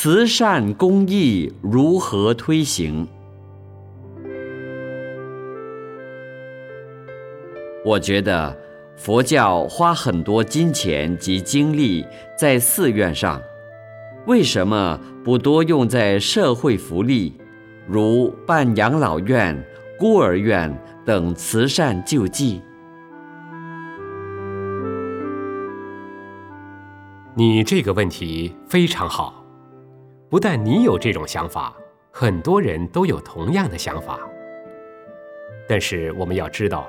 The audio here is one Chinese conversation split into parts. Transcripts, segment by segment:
慈善公益如何推行？我觉得佛教花很多金钱及精力在寺院上，为什么不多用在社会福利，如办养老院、孤儿院等慈善救济？你这个问题非常好，不但你有这种想法，很多人都有同样的想法。但是我们要知道。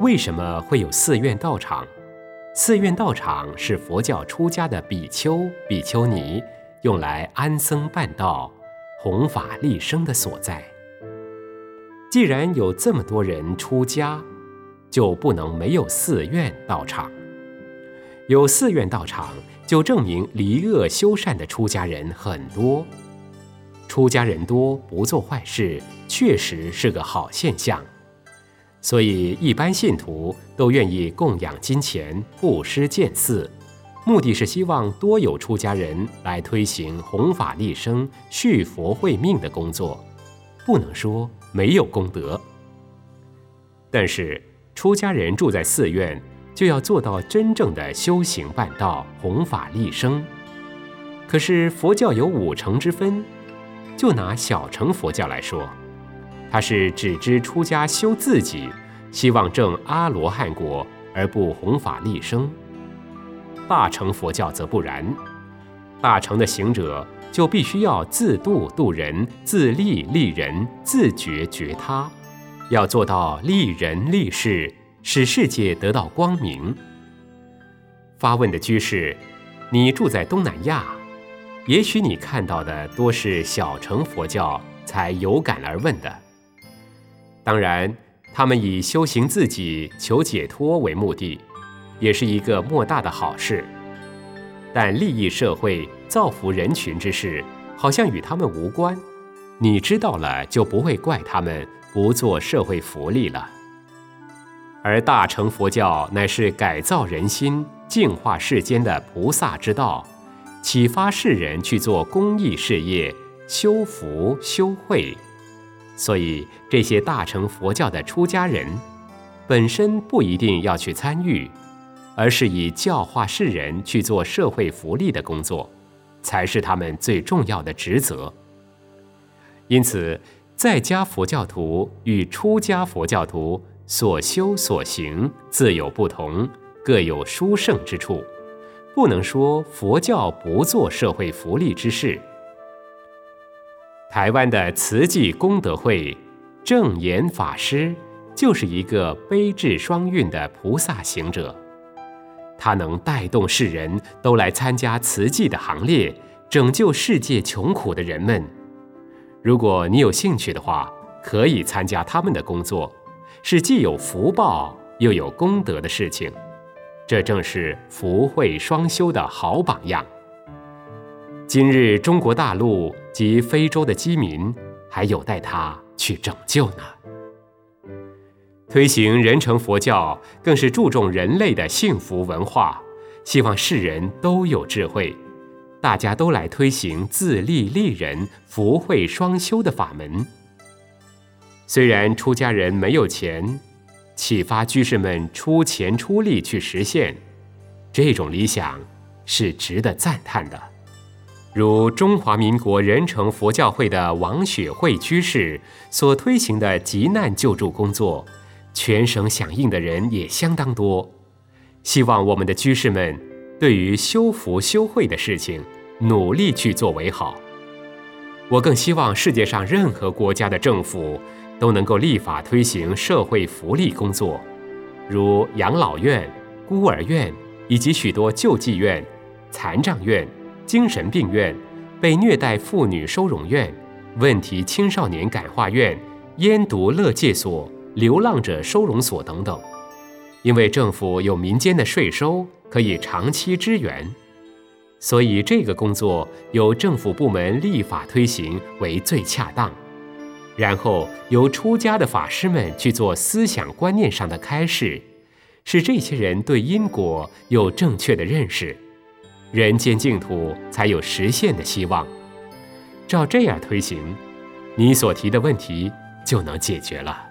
为什么会有寺院道场？寺院道场是佛教出家的比丘、比丘尼用来安僧办道、弘法利生的所在。既然有这么多人出家，就不能没有寺院道场。有寺院道场，就证明离恶修善的出家人很多。出家人多，不做坏事，确实是个好现象。所以，一般信徒都愿意供养金钱、布施建寺，目的是希望多有出家人来推行弘法利生、续佛慧命的工作。不能说没有功德，但是出家人住在寺院，就要做到真正的修行办道、弘法利生。可是佛教有五成之分，就拿小乘佛教来说。他是只知出家修自己，希望证阿罗汉果而不弘法利生。大乘佛教则不然，大乘的行者就必须要自度度人，自利利人，自觉觉他，要做到利人利事，使世界得到光明。发问的居士，你住在东南亚，也许你看到的多是小乘佛教才有感而问的。当然，他们以修行自己、求解脱为目的，也是一个莫大的好事。但利益社会、造福人群之事，好像与他们无关。你知道了，就不会怪他们不做社会福利了。而大乘佛教乃是改造人心、净化世间的菩萨之道，启发世人去做公益事业、修福修慧。所以，这些大乘佛教的出家人，本身不一定要去参与，而是以教化世人去做社会福利的工作，才是他们最重要的职责。因此，在家佛教徒与出家佛教徒所修所行自有不同，各有殊胜之处，不能说佛教不做社会福利之事。台湾的慈济功德会正言法师就是一个悲智双运的菩萨行者，他能带动世人都来参加慈济的行列，拯救世界穷苦的人们。如果你有兴趣的话，可以参加他们的工作，是既有福报又有功德的事情。这正是福慧双修的好榜样。今日中国大陆及非洲的饥民还有待他去拯救呢。推行人成佛教，更是注重人类的幸福文化，希望世人都有智慧，大家都来推行自利利人、福慧双修的法门。虽然出家人没有钱，启发居士们出钱出力去实现，这种理想是值得赞叹的。如中华民国仁成佛教会的王雪慧居士所推行的急难救助工作，全省响应的人也相当多。希望我们的居士们对于修福修慧的事情努力去做为好。我更希望世界上任何国家的政府都能够立法推行社会福利工作，如养老院、孤儿院以及许多救济院、残障院。精神病院、被虐待妇女收容院、问题青少年感化院、烟毒乐戒所、流浪者收容所等等，因为政府有民间的税收可以长期支援，所以这个工作由政府部门立法推行为最恰当。然后由出家的法师们去做思想观念上的开示，使这些人对因果有正确的认识。人间净土才有实现的希望。照这样推行，你所提的问题就能解决了。